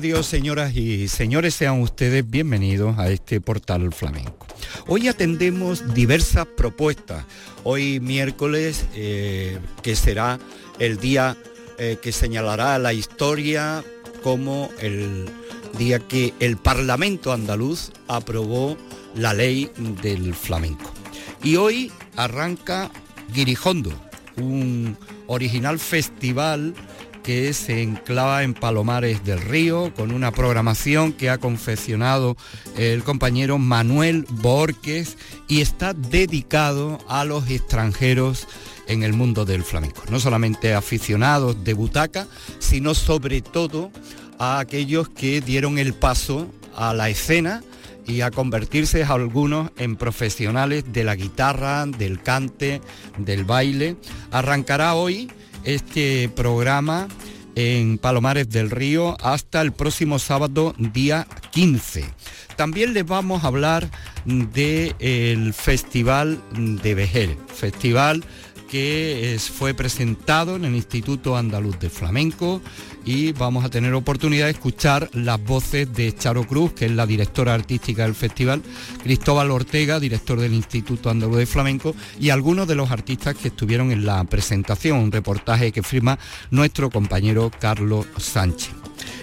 Dios, señoras y señores, sean ustedes bienvenidos a este portal flamenco. Hoy atendemos diversas propuestas. Hoy miércoles, eh, que será el día eh, que señalará la historia como el día que el Parlamento andaluz aprobó la ley del flamenco. Y hoy arranca Guirijondo, un original festival que se enclava en Palomares del Río con una programación que ha confeccionado el compañero Manuel Borges y está dedicado a los extranjeros en el mundo del flamenco. No solamente aficionados de butaca, sino sobre todo a aquellos que dieron el paso a la escena y a convertirse algunos en profesionales de la guitarra, del cante, del baile. Arrancará hoy este programa en Palomares del Río hasta el próximo sábado día 15. También les vamos a hablar del Festival de Vejer, festival que fue presentado en el Instituto Andaluz de Flamenco y vamos a tener oportunidad de escuchar las voces de Charo Cruz, que es la directora artística del festival, Cristóbal Ortega, director del Instituto Andaluz de Flamenco, y algunos de los artistas que estuvieron en la presentación, un reportaje que firma nuestro compañero Carlos Sánchez.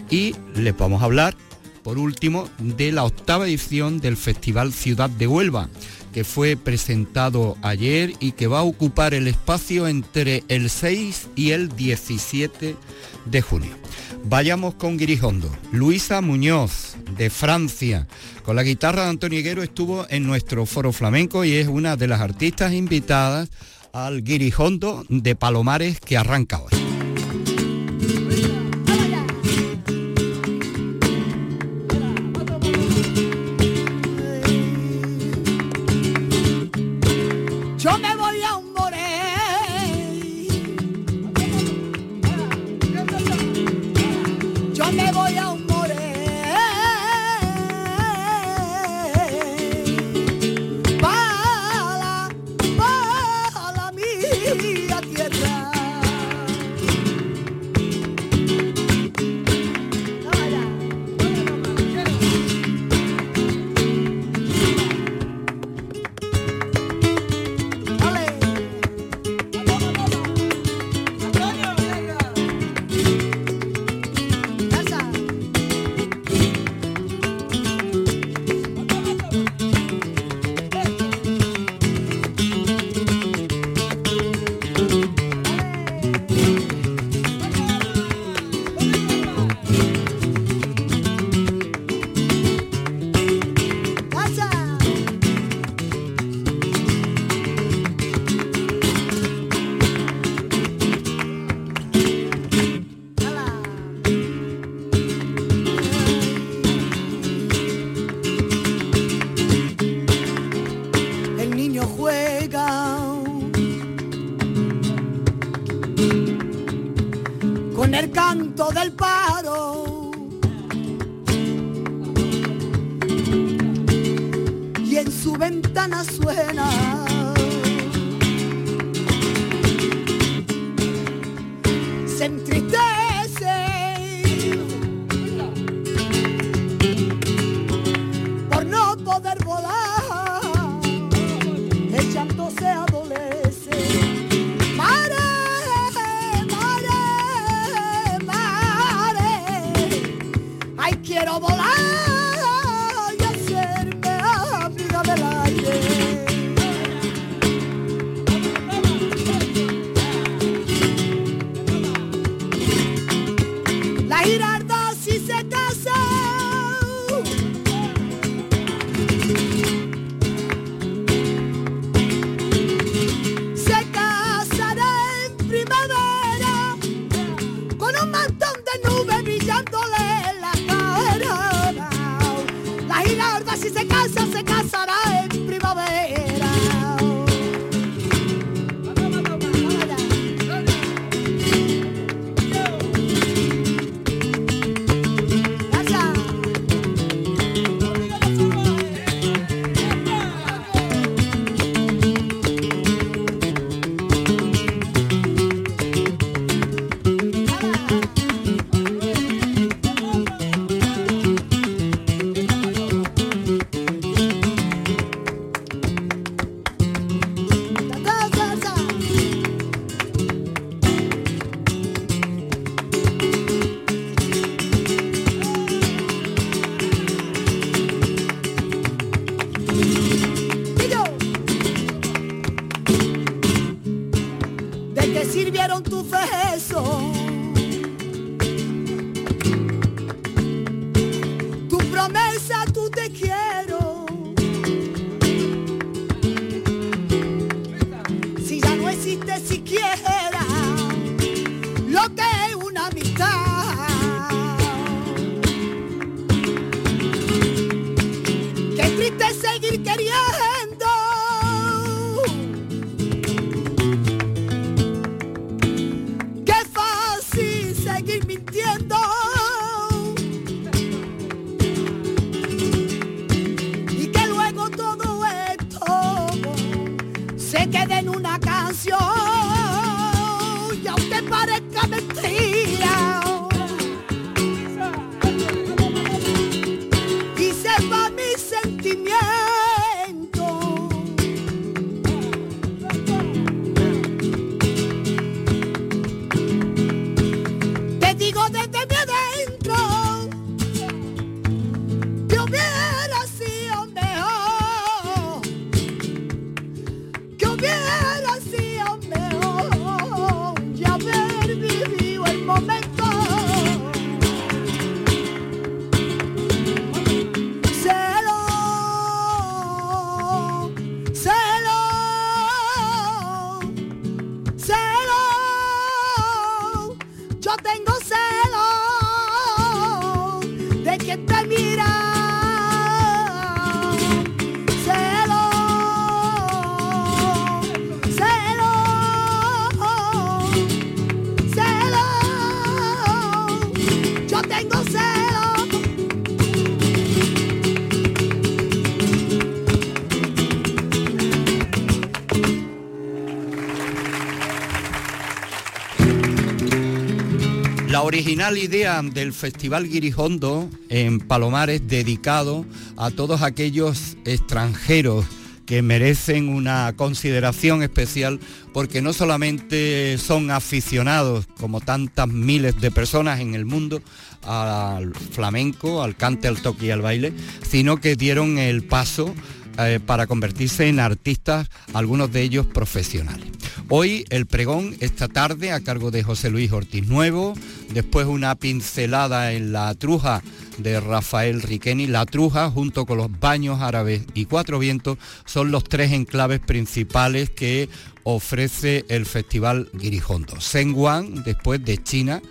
Y les vamos a hablar, por último, de la octava edición del Festival Ciudad de Huelva que fue presentado ayer y que va a ocupar el espacio entre el 6 y el 17 de junio. Vayamos con Guirijondo. Luisa Muñoz, de Francia, con la guitarra de Antonio Higuero estuvo en nuestro foro flamenco y es una de las artistas invitadas al Guirijondo de Palomares que arranca hoy. Original idea del Festival Guirijondo en Palomares dedicado a todos aquellos extranjeros que merecen una consideración especial porque no solamente son aficionados como tantas miles de personas en el mundo al flamenco, al cante, al toque y al baile, sino que dieron el paso eh, para convertirse en artistas, algunos de ellos profesionales. Hoy el pregón esta tarde a cargo de José Luis Ortiz Nuevo, después una pincelada en la truja de Rafael Riqueni. La truja junto con los baños árabes y cuatro vientos son los tres enclaves principales que ofrece el Festival Guirijondo. Senguan, después de China,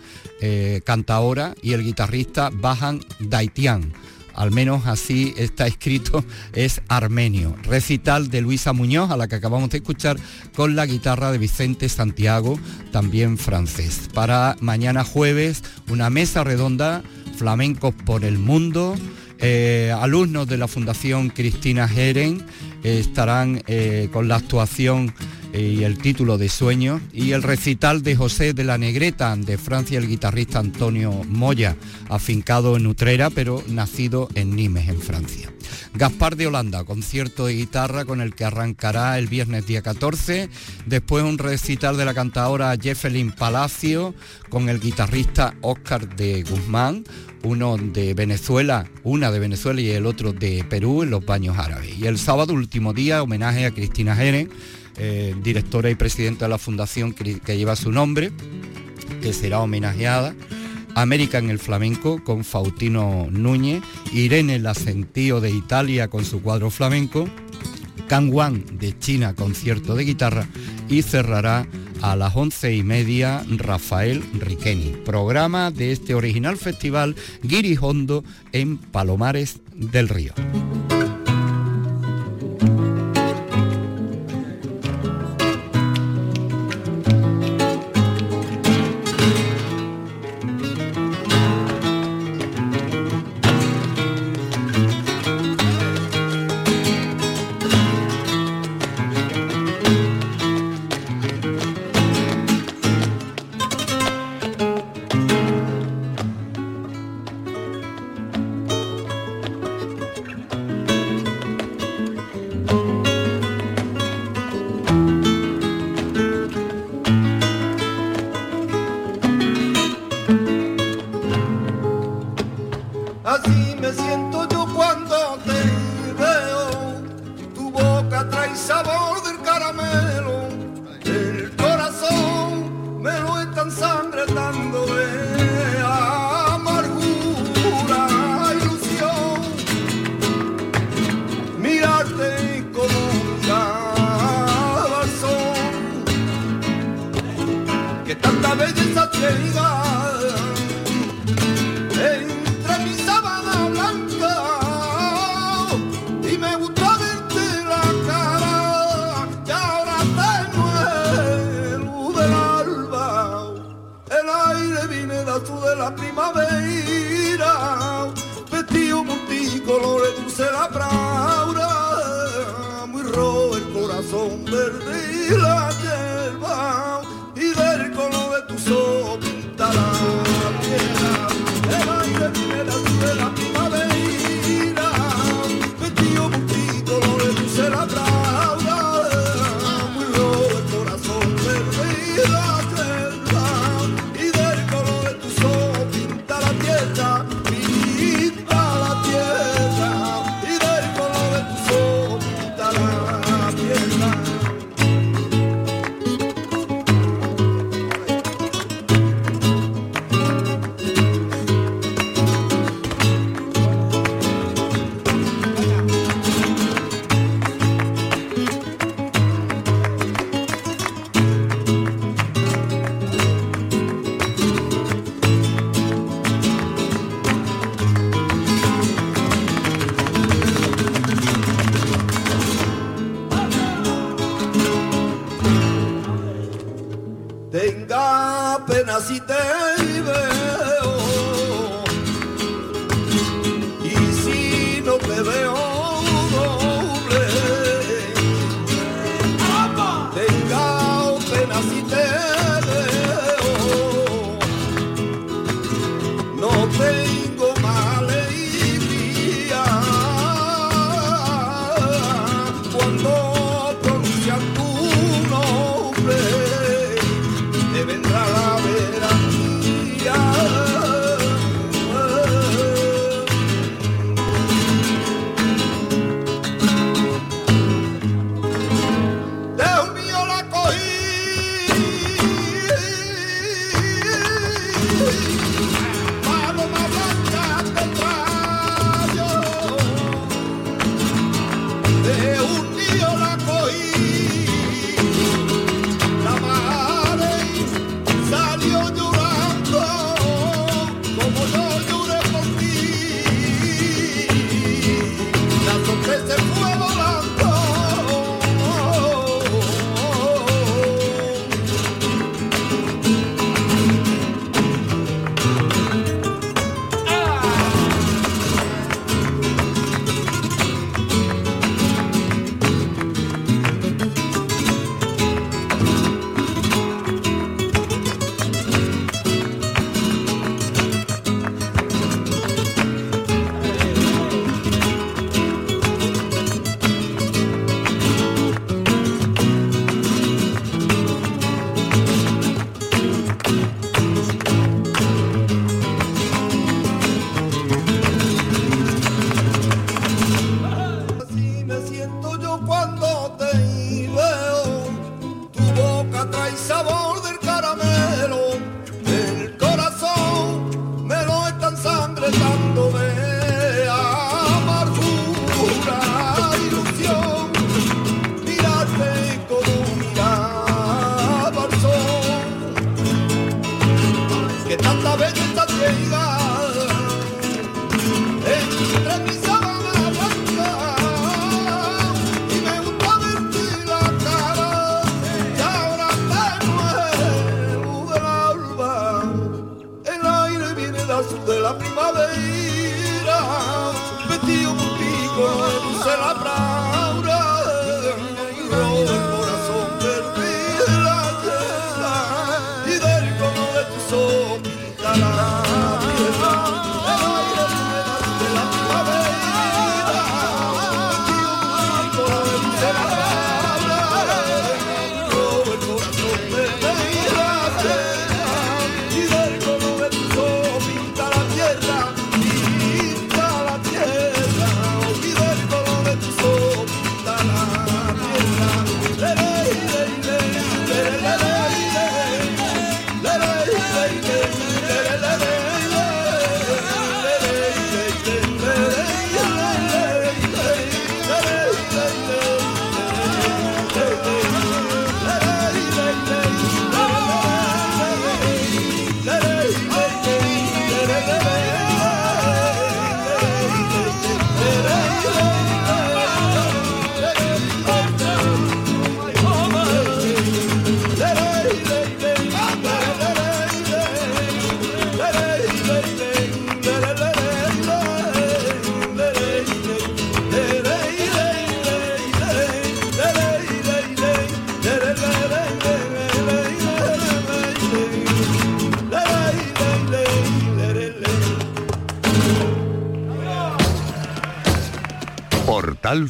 eh, canta ahora, y el guitarrista Bahan Daitian al menos así está escrito, es armenio. Recital de Luisa Muñoz, a la que acabamos de escuchar, con la guitarra de Vicente Santiago, también francés. Para mañana jueves, una mesa redonda, flamencos por el mundo. Eh, alumnos de la Fundación Cristina Heren eh, estarán eh, con la actuación y el título de Sueños y el recital de José de la Negreta de Francia, el guitarrista Antonio Moya, afincado en Utrera pero nacido en Nimes, en Francia. Gaspar de Holanda, concierto de guitarra con el que arrancará el viernes día 14, después un recital de la cantadora Jeffelin Palacio con el guitarrista Óscar de Guzmán, uno de Venezuela, una de Venezuela y el otro de Perú en los baños árabes. Y el sábado, último día, homenaje a Cristina Jerez, eh, directora y presidenta de la fundación que, lleva su nombre, que será homenajeada. América en el flamenco con Faustino Núñez, Irene Lacentío de Italia con su cuadro flamenco, Kangwan de China concierto de guitarra y cerrará a las once y media Rafael Riqueni. Programa de este original festival Guirijondo en Palomares del Río.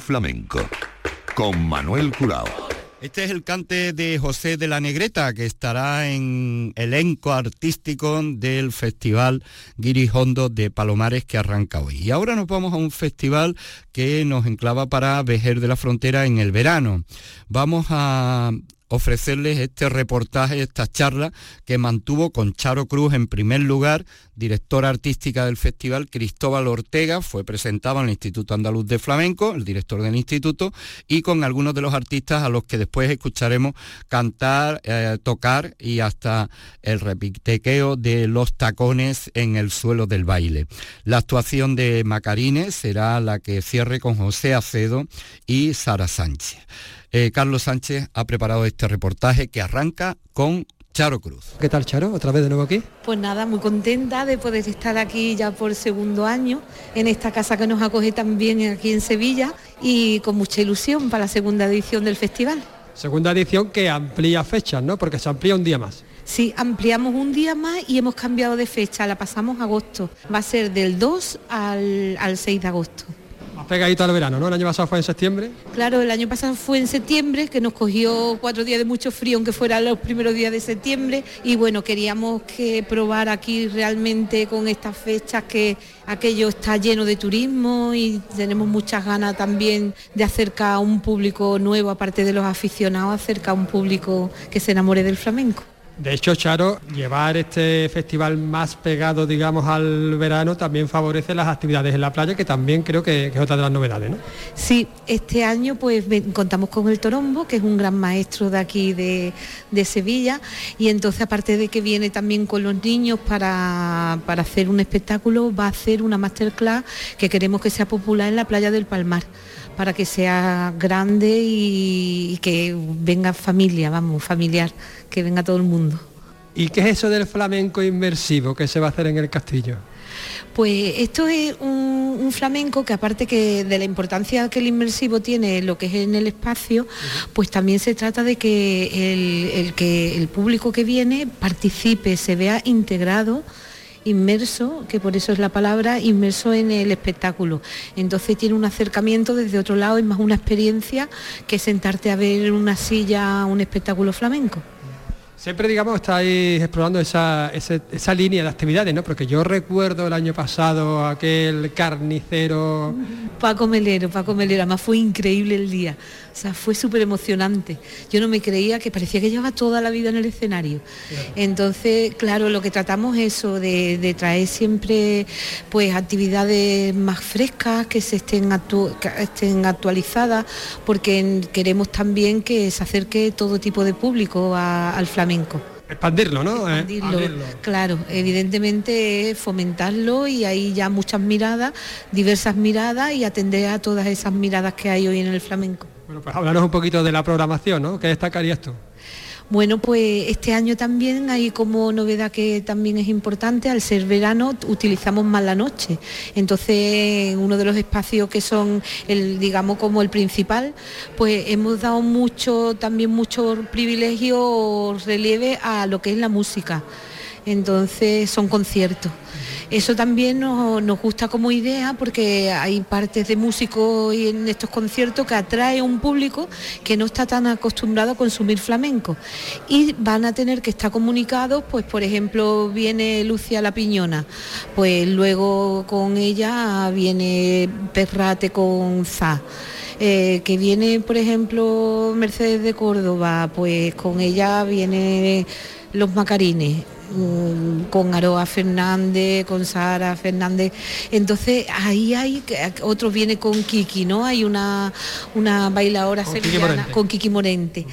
Flamenco con Manuel Curao. Este es el cante de José de la Negreta, que estará en elenco artístico del Festival Guirijondo de Palomares que arranca hoy. Y ahora nos vamos a un festival que nos enclava para Vejer de la Frontera en el verano. Vamos a ofrecerles este reportaje, esta charla que mantuvo con Charo Cruz en primer lugar, directora artística del festival, Cristóbal Ortega, fue presentado en el Instituto Andaluz de Flamenco, el director del instituto, y con algunos de los artistas a los que después escucharemos cantar, eh, tocar y hasta el repitequeo de los tacones en el suelo del baile. La actuación de Macarines será la que cierre con José Acedo y Sara Sánchez. Eh, Carlos Sánchez ha preparado este reportaje que arranca con Charo Cruz. ¿Qué tal Charo? ¿Otra vez de nuevo aquí? Pues nada, muy contenta de poder estar aquí ya por segundo año, en esta casa que nos acoge también aquí en Sevilla y con mucha ilusión para la segunda edición del festival. Segunda edición que amplía fechas, ¿no? Porque se amplía un día más. Sí, ampliamos un día más y hemos cambiado de fecha, la pasamos a agosto. Va a ser del 2 al, al 6 de agosto pegadito al verano, ¿no? El año pasado fue en septiembre. Claro, el año pasado fue en septiembre, que nos cogió cuatro días de mucho frío, aunque fueran los primeros días de septiembre. Y bueno, queríamos que probar aquí realmente con estas fechas que aquello está lleno de turismo y tenemos muchas ganas también de acercar a un público nuevo, aparte de los aficionados, acercar a un público que se enamore del flamenco. De hecho, Charo, llevar este festival más pegado, digamos, al verano también favorece las actividades en la playa, que también creo que, es otra de las novedades, ¿no? Sí, este año pues contamos con el Torombo, que es un gran maestro de aquí de, Sevilla, y entonces aparte de que viene también con los niños para, para hacer un espectáculo, va a hacer una masterclass que queremos que sea popular en la playa del Palmar para que sea grande y, que venga familia, vamos, familiar, que venga todo el mundo. ¿Y qué es eso del flamenco inmersivo que se va a hacer en el castillo? Pues esto es un, flamenco que aparte que de la importancia que el inmersivo tiene lo que es en el espacio, pues también se trata de que el, que el público que viene participe, se vea integrado inmerso, que por eso es la palabra, inmerso en el espectáculo. Entonces tiene un acercamiento desde otro lado, es más una experiencia que sentarte a ver en una silla un espectáculo flamenco. Siempre, digamos, estáis explorando esa, esa, línea de actividades, ¿no? Porque yo recuerdo el año pasado aquel carnicero... Paco Melero, Paco Melero, además fue increíble el día. O sea, fue súper emocionante. Yo no me creía que parecía que llevaba toda la vida en el escenario. Entonces, claro, lo que tratamos es eso, de, traer siempre pues actividades más frescas, que se estén, estén actualizadas, porque queremos también que se acerque todo tipo de público al flamenco. Expandirlo, ¿no? Eh, expandirlo, claro, evidentemente fomentarlo y hay ya muchas miradas, diversas miradas y atender a todas esas miradas que hay hoy en el flamenco. Bueno, pues un poquito de la programación, ¿no? ¿Qué destacarías tú? Bueno, pues este año también hay como novedad que también es importante, al ser verano utilizamos más la noche. Entonces, uno de los espacios que son el, digamos, como el principal, pues hemos dado mucho, también mucho privilegio relieve a lo que es la música. Entonces son conciertos. Eso también nos, gusta como idea porque hay partes de músicos en estos conciertos que atrae un público que no está tan acostumbrado a consumir flamenco y van a tener que estar comunicados, pues por ejemplo viene Lucia La Piñona, pues luego con ella viene Perrate con Za. Eh, que viene, por ejemplo, Mercedes de Córdoba, pues con ella viene los Macarines. Mm, con Aroa Fernández, con Sara Fernández. Entonces ahí hay, otro viene con Kiki, ¿no? Hay una, una bailadora sevillana, con Kiki Morente,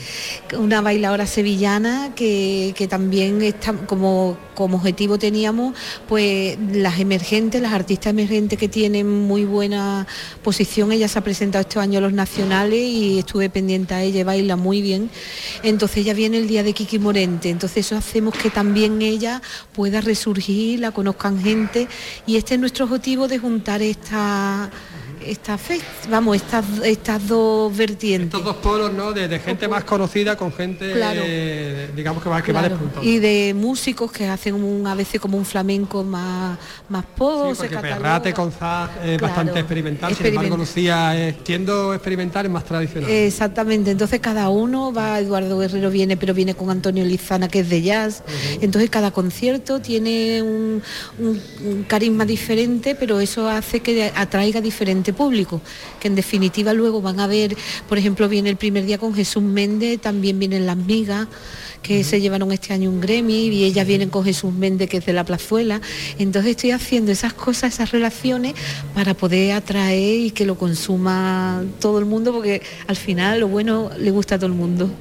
una bailadora sevillana que, también está como, como objetivo teníamos pues las emergentes, las artistas emergentes que tienen muy buena posición. Ella se ha presentado este año a los nacionales y estuve pendiente a ella, baila muy bien. Entonces ya viene el día de Kiki Morente, entonces eso hacemos que también ella pueda resurgir, la conozcan gente y este es nuestro objetivo de juntar esta esta fe, vamos, estas, estas dos vertientes. Estos dos polos, ¿no? De, gente más conocida con gente, digamos, que va, que claro. Y de músicos que hacen un, a veces como un flamenco más, más pop, sí, Perrate con es bastante experimental, sin embargo Lucía es, siendo experimental es más tradicional. Exactamente, entonces cada uno va, Eduardo Guerrero viene, pero viene con Antonio Lizana, que es de jazz, entonces cada concierto tiene un, un carisma diferente, pero eso hace que atraiga diferente público, que en definitiva luego van a ver, por ejemplo, viene el primer día con Jesús Méndez, también vienen las migas, que se llevaron este año un Grammy y ellas vienen con Jesús Méndez que es de la plazuela. Entonces estoy haciendo esas cosas, esas relaciones para poder atraer y que lo consuma todo el mundo porque al final lo bueno le gusta a todo el mundo.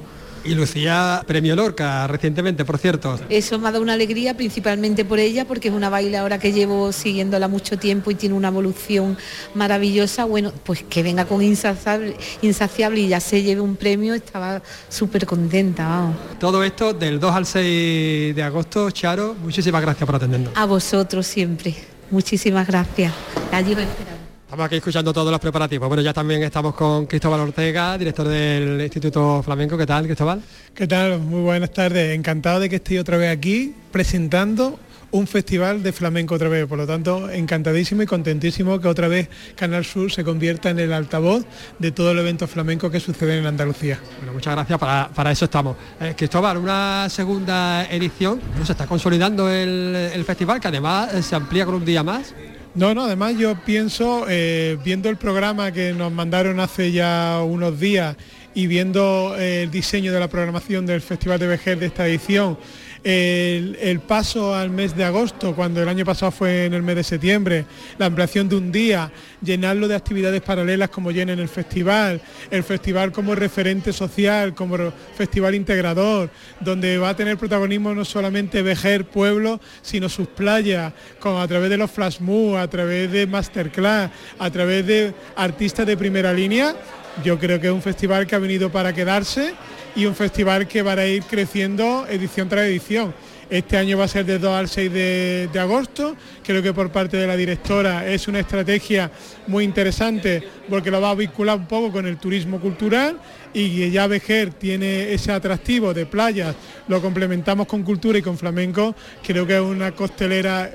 Y Lucía premio Lorca recientemente, por cierto. Eso me ha dado una alegría principalmente por ella, porque es una bailadora que llevo siguiéndola mucho tiempo y tiene una evolución maravillosa. Bueno, pues que venga con insaciable, insaciable y ya se lleve un premio, estaba súper contenta. Vamos. Todo esto del 2 al 6 de agosto, Charo, muchísimas gracias por atendernos. A vosotros siempre. Muchísimas gracias. La llevo esperando. Estamos aquí escuchando todos los preparativos. Bueno, ya también estamos con Cristóbal Ortega, director del Instituto Flamenco. ¿Qué tal, Cristóbal? ¿Qué tal? Muy buenas tardes. Encantado de que esté otra vez aquí presentando un festival de flamenco otra vez. Por lo tanto, encantadísimo y contentísimo que otra vez Canal Sur se convierta en el altavoz de todo el evento flamenco que sucede en Andalucía. Bueno, muchas gracias, para, eso estamos. Eh, Cristóbal, una segunda edición, se está consolidando el, el festival que además eh, se amplía con un día más. No, no, además yo pienso, eh, viendo el programa que nos mandaron hace ya unos días y viendo eh, el diseño de la programación del Festival de Vejer de esta edición, el, paso al mes de agosto, cuando el año pasado fue en el mes de septiembre, la ampliación de un día, llenarlo de actividades paralelas como llenen el festival, el festival como referente social, como festival integrador, donde va a tener protagonismo no solamente Vejer Pueblo, sino sus playas, a través de los flash a través de masterclass, a través de artistas de primera línea. Yo creo que es un festival que ha venido para quedarse y un festival que va a ir creciendo edición tras edición. Este año va a ser de 2 al 6 de, agosto. Creo que por parte de la directora es una estrategia muy interesante porque lo va a vincular un poco con el turismo cultural y ya Vejer tiene ese atractivo de playas, lo complementamos con cultura y con flamenco. Creo que es una costelera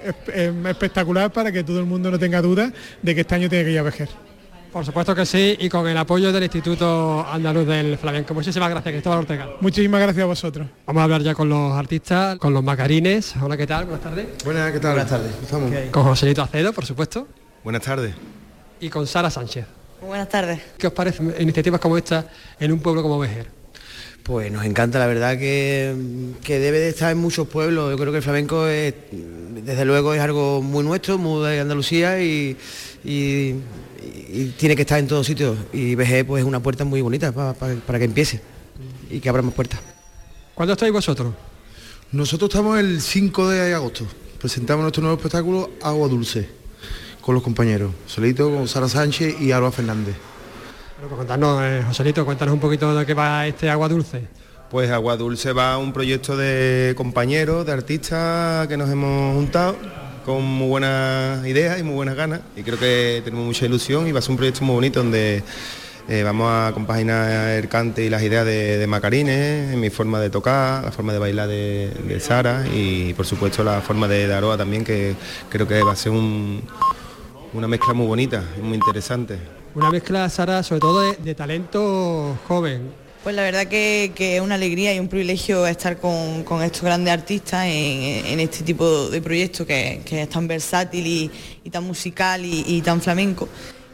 espectacular para que todo el mundo no tenga duda de que este año tiene que ir a Vejer. Por supuesto que sí, y con el apoyo del Instituto Andaluz del Flamenco. Muchísimas gracias, Cristóbal Ortega. Muchísimas gracias a vosotros. Vamos a hablar ya con los artistas, con los macarines. Hola, ¿qué tal? Buenas tardes. Buenas, ¿qué tal? Buenas tardes. Con Joselito Acedo, por supuesto. Buenas tardes. Y con Sara Sánchez. Buenas tardes. ¿Qué os parece iniciativas como esta en un pueblo como Vejer? Pues nos encanta, la verdad que, debe de estar en muchos pueblos. Yo creo que el flamenco es, desde luego es algo muy nuestro, muy de Andalucía y, tiene que estar en todos sitios. Y VG pues es una puerta muy bonita para, que empiece y que abra más puertas. ¿Cuándo estáis vosotros? Nosotros estamos el 5 de agosto. Presentamos nuestro nuevo espectáculo Agua Dulce con los compañeros, Solito, con Sara Sánchez y Alba Fernández. Bueno, pues contarnos, eh, Joselito, cuéntanos un poquito de qué va este Agua Dulce. Pues Agua Dulce va un proyecto de compañeros, de artistas que nos hemos juntado con muy buenas ideas y muy buenas ganas y creo que tenemos mucha ilusión y va a ser un proyecto muy bonito donde eh, vamos a compaginar el cante y las ideas de, Macarines, mi forma de tocar, la forma de bailar de, Sara y por supuesto la forma de Daroa también que creo que va a ser una mezcla muy bonita muy interesante una mezcla, Sara, sobre todo de, talento joven. Pues la verdad que, es una alegría y un privilegio estar con, estos grandes artistas en, este tipo de proyectos que, es tan versátil y, tan musical y, tan flamenco.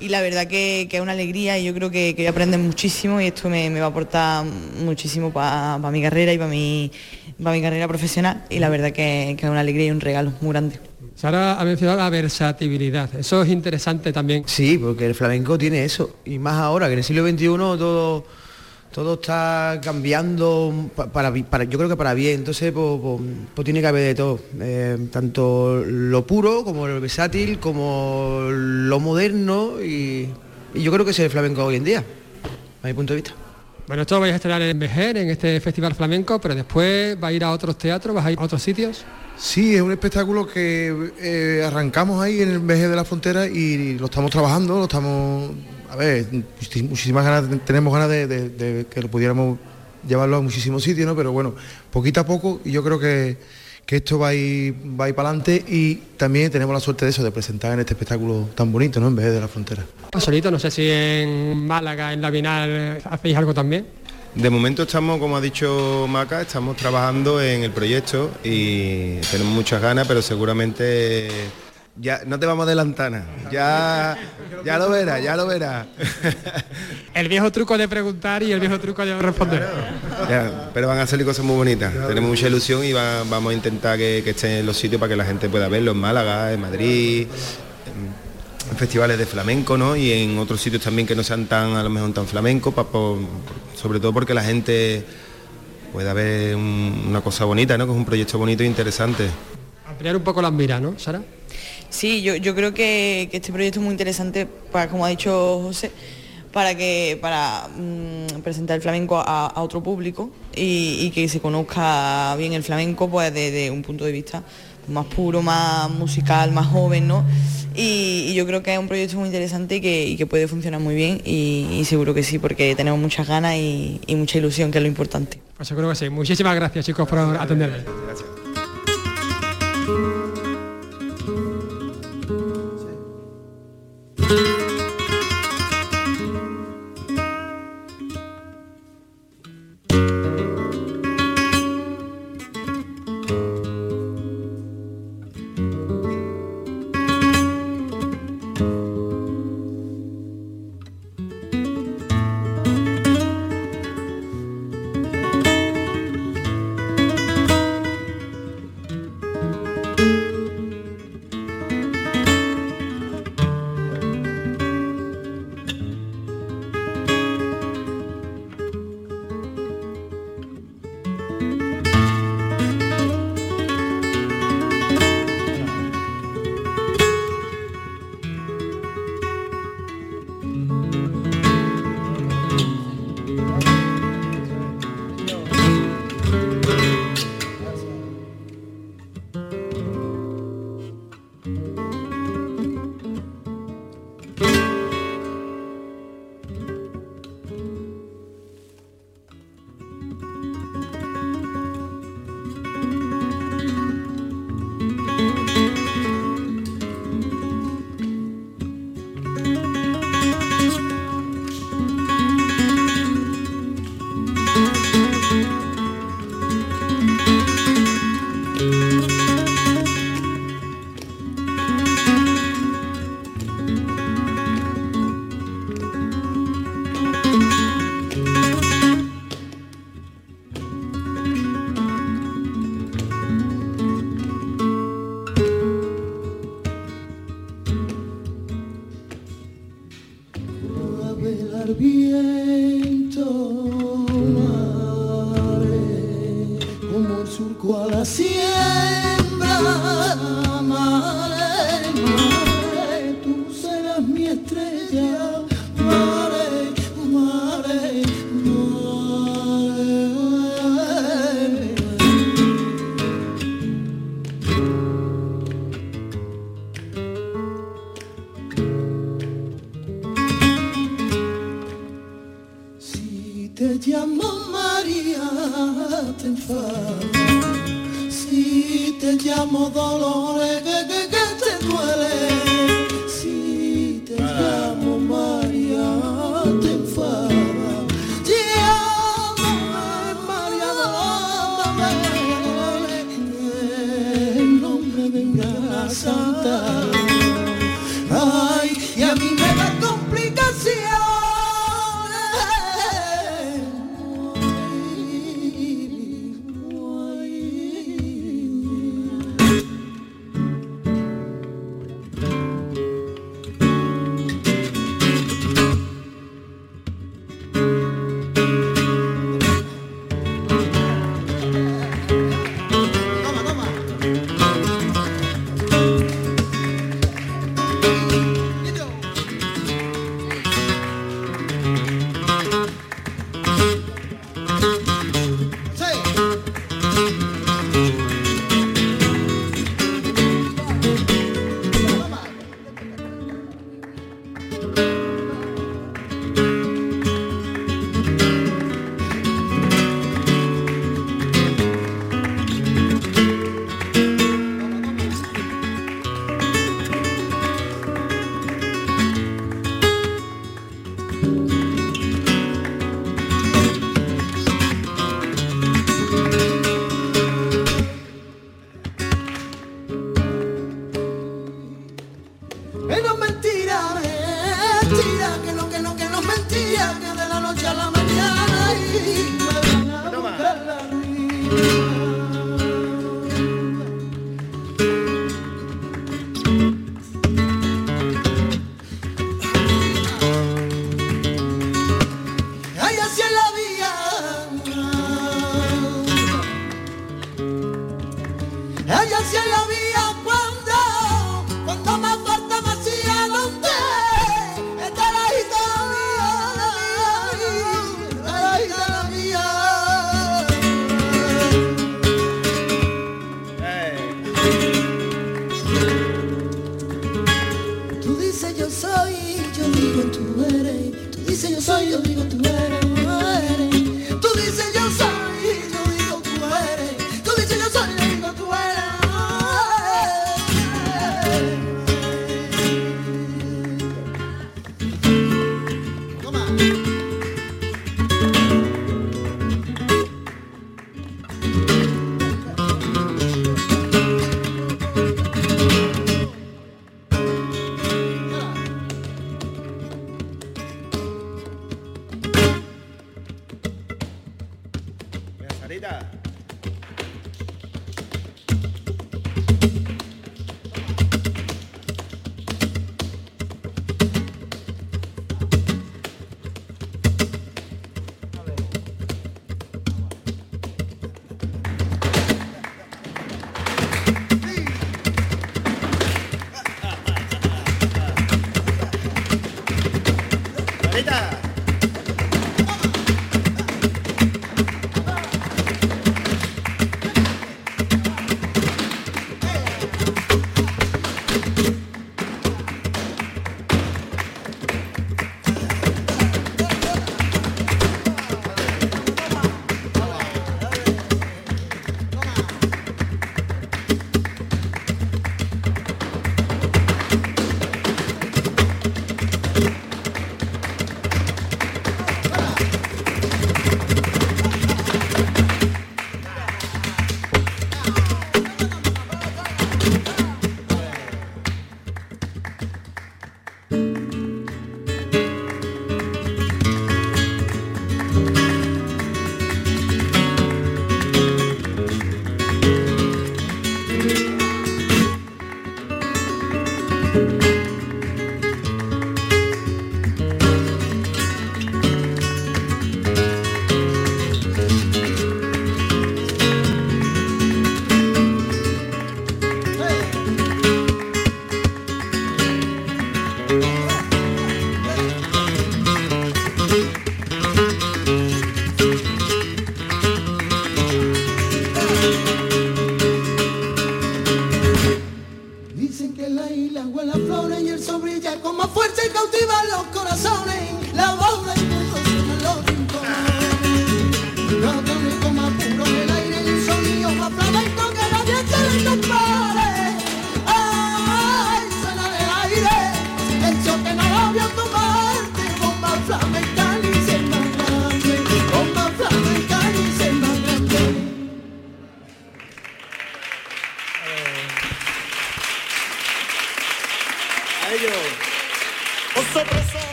Y la verdad que, es una alegría y yo creo que, voy a aprender muchísimo y esto me, va a aportar muchísimo para mi carrera y para mi, para mi carrera profesional y la verdad que es una alegría y un regalo muy grande. Sara ha mencionado la versatilidad, eso es interesante también. Sí, porque el flamenco tiene eso, y más ahora que en el siglo XXI todo, todo está cambiando, para, yo creo que para bien, entonces pues, pues, pues tiene que haber de todo, eh, tanto lo puro como lo versátil, como lo moderno, y, yo creo que es el flamenco hoy en día, a mi punto de vista. Bueno, esto vais a estar en Vejer, en este festival flamenco, pero después va a ir a otros teatros, vas a ir a otros sitios. Sí, es un espectáculo que eh, arrancamos ahí en el VG de la frontera y lo estamos trabajando, lo estamos, a ver, muchísimas ganas, tenemos ganas de, que lo pudiéramos llevarlo a muchísimos sitios, ¿no? Pero bueno, poquito a poco y yo creo que, esto va a ir, va a ir para adelante y también tenemos la suerte de eso, de presentar en este espectáculo tan bonito, ¿no? En VG de la frontera. Solito, no sé si en Málaga, en la Binal, hacéis algo también. De momento estamos, como ha dicho Maca, estamos trabajando en el proyecto y tenemos muchas ganas, pero seguramente ya no te vamos a adelantar, ya, ya lo verás, ya lo verás. El viejo truco de preguntar y el viejo truco de responder. pero van a salir cosas muy bonitas. Tenemos mucha ilusión y vamos a intentar que, que estén en los sitios para que la gente pueda verlo en Málaga, en Madrid, en festivales de flamenco, ¿no? Y en otros sitios también que no sean tan, a lo mejor tan flamenco, sobre todo porque la gente pueda ver una cosa bonita, ¿no? Que es un proyecto bonito e interesante. Ampliar un poco las miras, ¿no, Sara? Sí, yo, creo que, este proyecto es muy interesante para, como ha dicho José, para que para mm, presentar el flamenco a, otro público y, que se conozca bien el flamenco pues desde un punto de vista más puro, más musical, más joven, ¿no? Y, yo creo que es un proyecto muy interesante y que, puede funcionar muy bien y, seguro que sí, porque tenemos muchas ganas y, mucha ilusión, que es lo importante. Pues creo que sí. Muchísimas gracias chicos por atenderme. Gracias.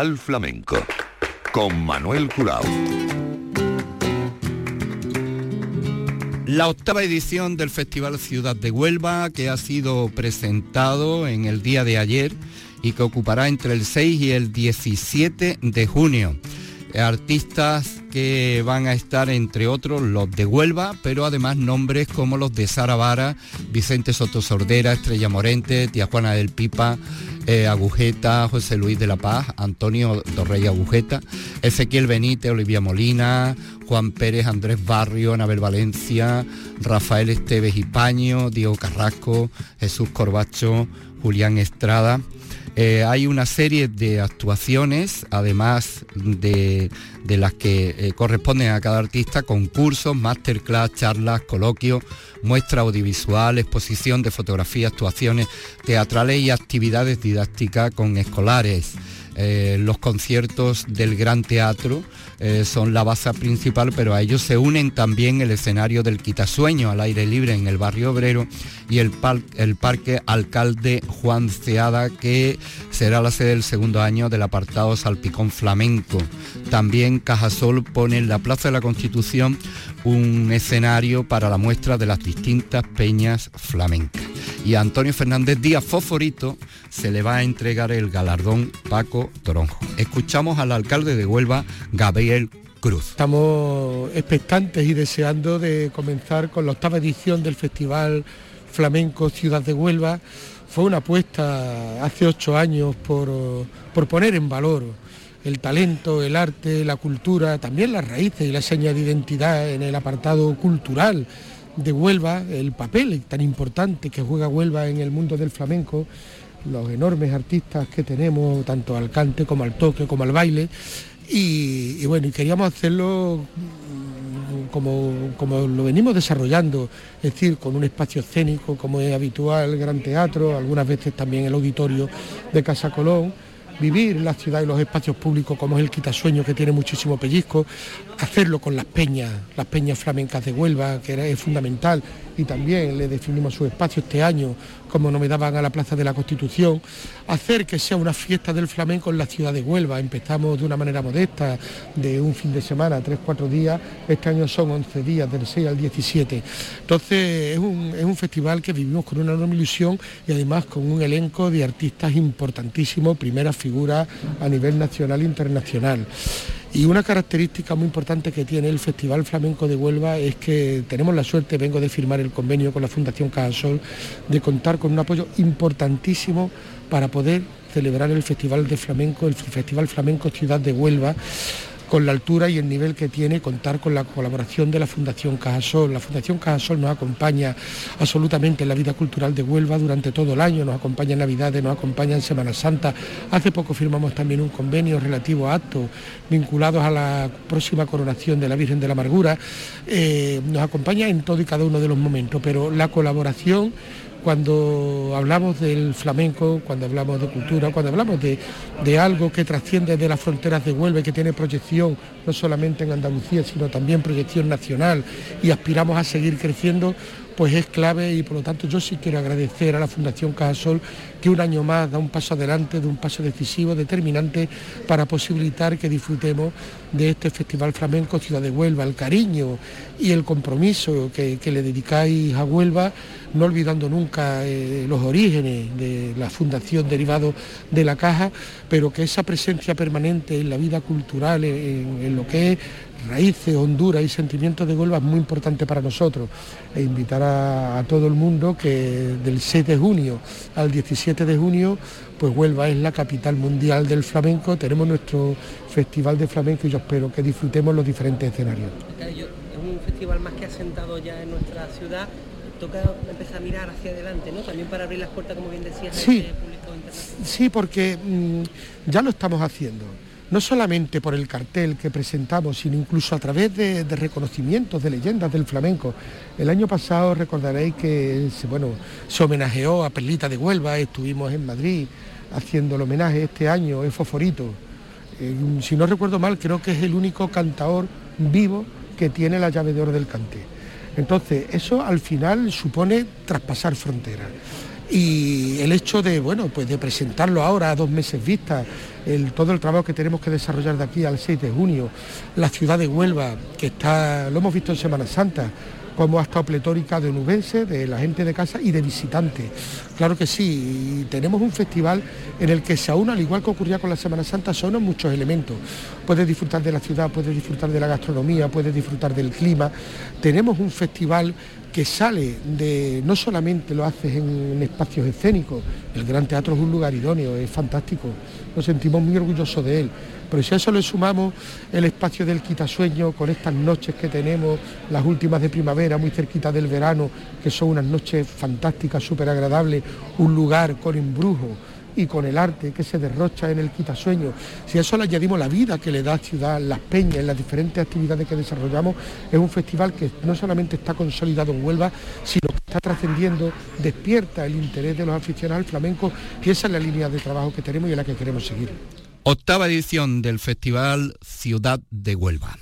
Flamenco con Manuel Curao. La octava edición del Festival Ciudad de Huelva que ha sido presentado en el día de ayer y que ocupará entre el 6 y el 17 de junio. Artistas que van a estar entre otros los de Huelva, pero además nombres como los de Sara Vara, Vicente Soto Sordera, Estrella Morente, Tía Juana del Pipa, eh, Agujeta, José Luis de la Paz, Antonio Torrey Agujeta, Ezequiel Benítez, Olivia Molina, Juan Pérez, Andrés Barrio, Anabel Valencia, Rafael Esteves y Paño, Diego Carrasco, Jesús Corbacho, Julián Estrada. Eh, hay una serie de actuaciones, además de, las que eh, corresponden a cada artista, concursos, masterclass, charlas, coloquios, muestra audiovisual, exposición de fotografía, actuaciones teatrales y actividades didácticas con escolares. Eh, los conciertos del Gran Teatro eh, son la base principal, pero a ellos se unen también el escenario del Quitasueño al aire libre en el barrio obrero y el, el Parque Alcalde Juan Ceada, que será la sede del segundo año del apartado Salpicón Flamenco. También Cajasol pone en la Plaza de la Constitución un escenario para la muestra de las distintas peñas flamencas. Y a Antonio Fernández Díaz Foforito se le va a entregar el galardón Paco Toronjo. Escuchamos al alcalde de Huelva, Gabriel Cruz. Estamos expectantes y deseando de comenzar con la octava edición del Festival Flamenco Ciudad de Huelva. Fue una apuesta hace ocho años por, por poner en valor el talento, el arte, la cultura, también las raíces y la seña de identidad en el apartado cultural de Huelva, el papel tan importante que juega Huelva en el mundo del flamenco, los enormes artistas que tenemos, tanto al cante como al toque, como al baile, y, bueno, y queríamos hacerlo como, como, lo venimos desarrollando, es decir, con un espacio escénico como es habitual, el Gran Teatro, algunas veces también el auditorio de Casa Colón vivir la ciudad y los espacios públicos como es el Quitasueño, que tiene muchísimo pellizco, hacerlo con las peñas, las peñas flamencas de Huelva, que es fundamental, y también le definimos su espacio este año, como no me daban a la Plaza de la Constitución, hacer que sea una fiesta del flamenco en la ciudad de Huelva. Empezamos de una manera modesta, de un fin de semana, tres, cuatro días, este año son 11 días, del 6 al 17. Entonces es un, es un festival que vivimos con una enorme ilusión y además con un elenco de artistas importantísimos, primeras figuras a nivel nacional e internacional. Y una característica muy importante que tiene el Festival Flamenco de Huelva es que tenemos la suerte, vengo de firmar el convenio con la Fundación Cajasol, de contar con un apoyo importantísimo para poder celebrar el Festival de Flamenco, el Festival Flamenco Ciudad de Huelva, con la altura y el nivel que tiene contar con la colaboración de la Fundación Cajasol. La Fundación Cajasol nos acompaña absolutamente en la vida cultural de Huelva durante todo el año, nos acompaña en Navidades, nos acompaña en Semana Santa. Hace poco firmamos también un convenio relativo a actos vinculados a la próxima coronación de la Virgen de la Amargura. Eh, nos acompaña en todo y cada uno de los momentos, pero la colaboración cuando hablamos del flamenco, cuando hablamos de cultura, cuando hablamos de, algo que trasciende de las fronteras de Huelva que tiene proyección no solamente en Andalucía, sino también proyección nacional y aspiramos a seguir creciendo, pues es clave y por lo tanto yo sí quiero agradecer a la Fundación Cajasol que un año más da un paso adelante, de un paso decisivo, determinante para posibilitar que disfrutemos de este Festival Flamenco Ciudad de Huelva, el cariño y el compromiso que, le dedicáis a Huelva, no olvidando nunca eh, los orígenes de la fundación derivado de la caja, pero que esa presencia permanente en la vida cultural, en lo que es raíces, Honduras y sentimientos de Huelva es muy importante para nosotros. E invitar a, todo el mundo que del 6 de junio al 17 de junio, pues Huelva es la capital mundial del flamenco, tenemos nuestro festival de flamenco y yo espero que disfrutemos los diferentes escenarios. Es un festival más que asentado ya en nuestra ciudad, toca empezar a mirar hacia adelante, ¿no? También para abrir las puertas, como bien decías, sí, Sí, porque mm, ya lo estamos haciendo no solamente por el cartel que presentamos, sino incluso a través de, reconocimientos, de leyendas del flamenco. El año pasado recordaréis que se, bueno, se homenajeó a Perlita de Huelva, estuvimos en Madrid haciendo el homenaje este año, es Foforito. Eh, si no recuerdo mal, creo que es el único cantador vivo que tiene la llave de oro del cante. Entonces, eso al final supone traspasar fronteras y el hecho de bueno pues de presentarlo ahora a dos meses vista todo el trabajo que tenemos que desarrollar de aquí al 6 de junio la ciudad de Huelva que está lo hemos visto en Semana Santa como ha estado pletórica de nubenses, de la gente de casa y de visitantes. Claro que sí, tenemos un festival en el que se aúna, al igual que ocurría con la Semana Santa, son muchos elementos. Puedes disfrutar de la ciudad, puedes disfrutar de la gastronomía, puedes disfrutar del clima. Tenemos un festival que sale de, no solamente lo haces en, espacios escénicos, el Gran Teatro es un lugar idóneo, es fantástico, nos sentimos muy orgullosos de él, pero si a eso le sumamos el espacio del quitasueño con estas noches que tenemos, las últimas de primavera, muy cerquita del verano, que son unas noches fantásticas, súper agradables, un lugar con embrujo, y con el arte que se derrocha en el quitasueño, si a eso le añadimos la vida que le da Ciudad, las peñas, las diferentes actividades que desarrollamos, es un festival que no solamente está consolidado en Huelva, sino que está trascendiendo, despierta el interés de los aficionados al flamenco y esa es la línea de trabajo que tenemos y en la que queremos seguir. Octava edición del Festival Ciudad de Huelva.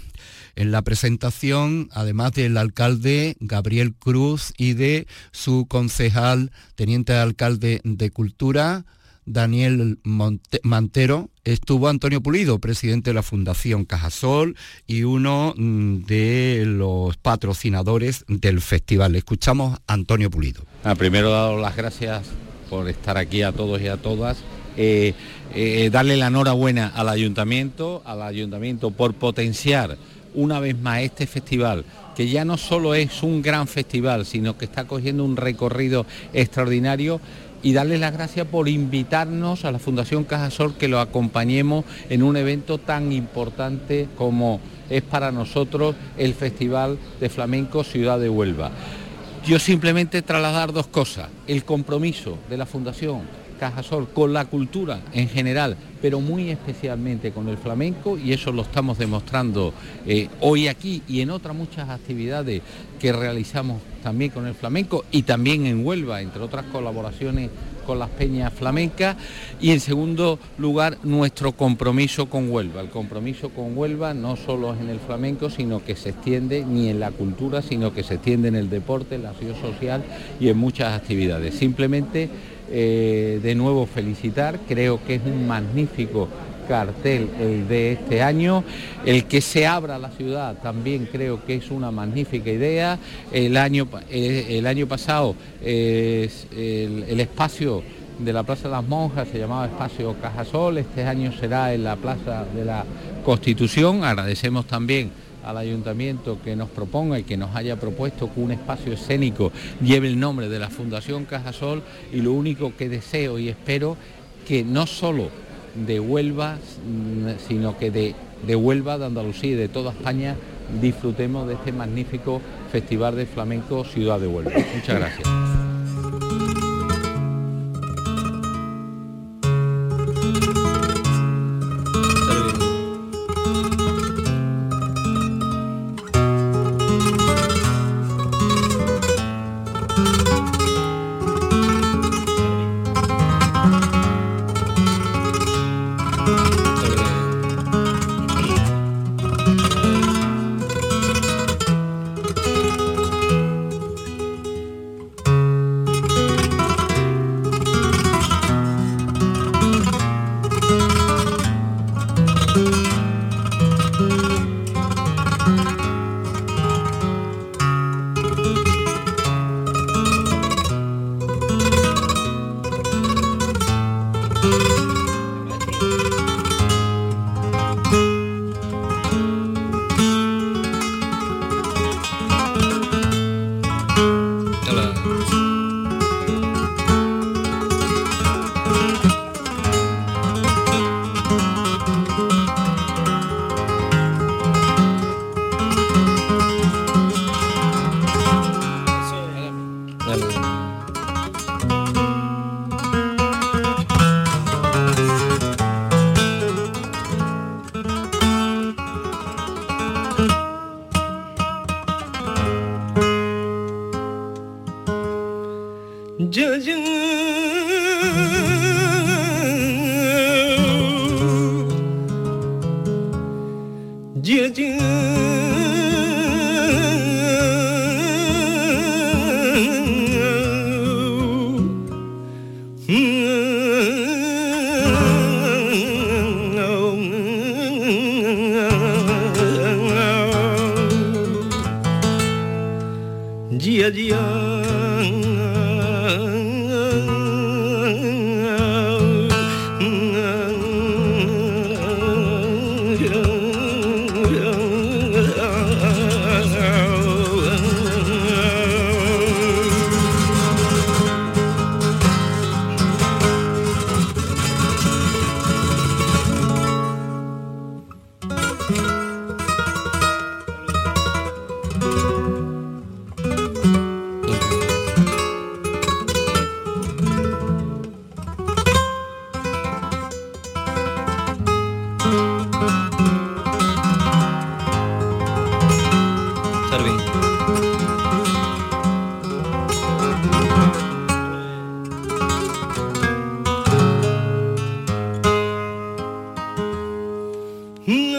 En la presentación, además del alcalde Gabriel Cruz y de su concejal, teniente alcalde de Cultura, Daniel Mantero, estuvo Antonio Pulido, presidente de la Fundación Cajasol y uno mm, de los patrocinadores del festival. Escuchamos a Antonio Pulido. Ah, primero, dado las gracias por estar aquí a todos y a todas. Eh, eh, darle la enhorabuena al ayuntamiento, al ayuntamiento por potenciar una vez más este festival, que ya no solo es un gran festival, sino que está cogiendo un recorrido extraordinario y darles las gracias por invitarnos a la Fundación Cajasol que lo acompañemos en un evento tan importante como es para nosotros el Festival de Flamenco Ciudad de Huelva. Yo simplemente trasladar dos cosas, el compromiso de la Fundación Cajasol con la cultura en general, pero muy especialmente con el flamenco y eso lo estamos demostrando eh, hoy aquí y en otras muchas actividades que realizamos también con el flamenco y también en Huelva, entre otras colaboraciones con las peñas flamencas y en segundo lugar nuestro compromiso con Huelva. El compromiso con Huelva no solo es en el flamenco, sino que se extiende ni en la cultura, sino que se extiende en el deporte, en la acción social y en muchas actividades. Simplemente eh, de nuevo felicitar, creo que es un magnífico cartel el de este año. El que se abra la ciudad también creo que es una magnífica idea. El año, eh, el año pasado el, el, espacio de la Plaza de las Monjas se llamaba Espacio Cajasol, este año será en la Plaza de la Constitución. Agradecemos también al ayuntamiento que nos proponga y que nos haya propuesto que un espacio escénico lleve el nombre de la Fundación Cajasol y lo único que deseo y espero que no solo de Huelva, mm, sino que de, de Huelva, de Andalucía y de toda España disfrutemos de este magnífico Festival de Flamenco Ciudad de Huelva. Muchas gracias.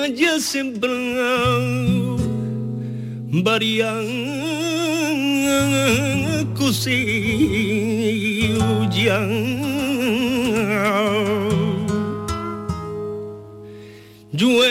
Haya sembrado varias cosillas. Yo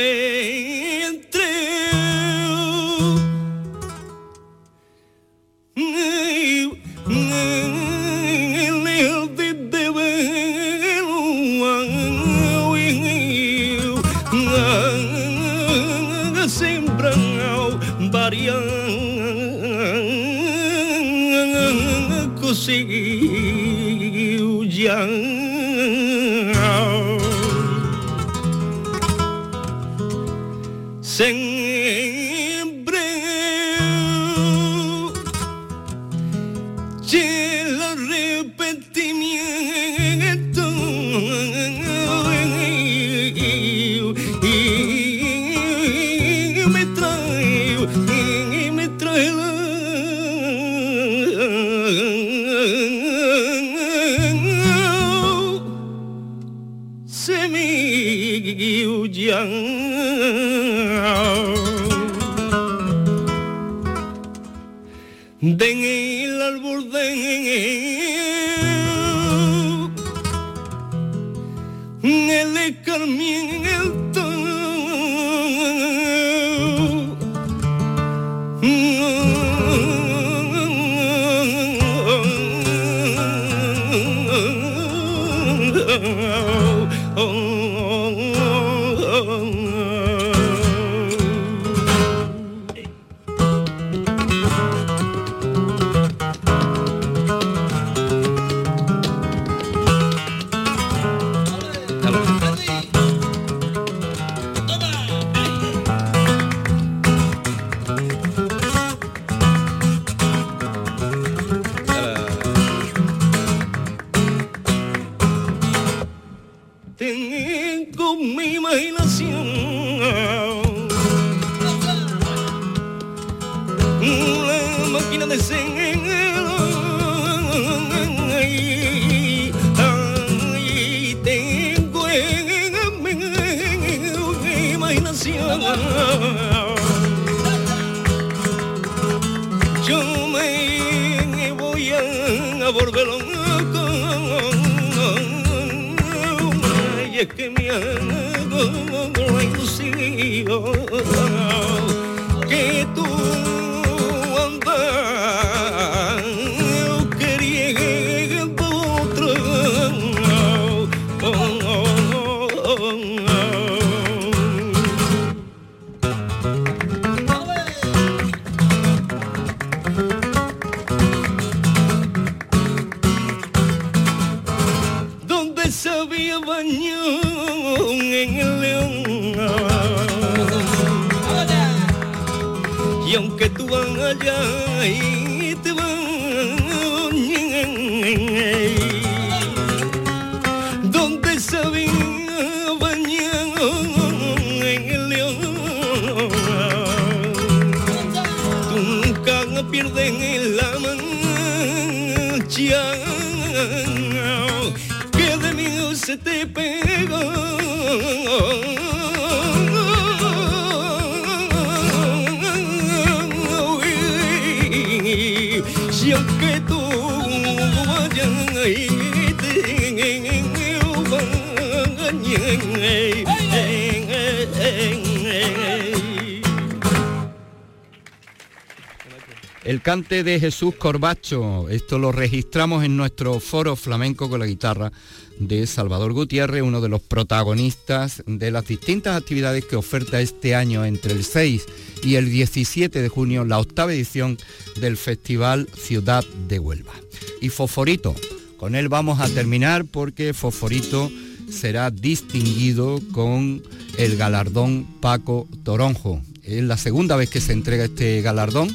El cante de Jesús Corbacho, esto lo registramos en nuestro foro flamenco con la guitarra de Salvador Gutiérrez, uno de los protagonistas de las distintas actividades que oferta este año entre el 6 y el 17 de junio la octava edición del Festival Ciudad de Huelva. Y Fosforito, con él vamos a terminar porque Fosforito será distinguido con el galardón Paco Toronjo. Es la segunda vez que se entrega este galardón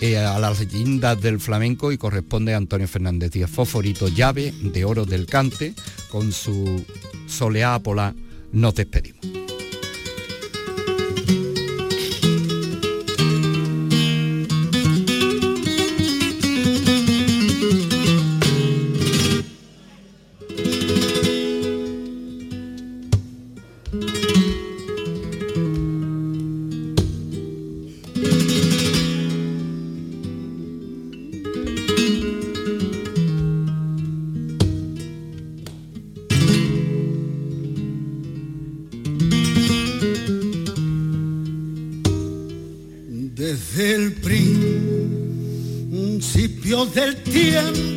eh, a las leyendas del flamenco y corresponde a Antonio Fernández Díaz Fosforito, llave de oro del cante, con su soleá polar nos despedimos. Tiempo.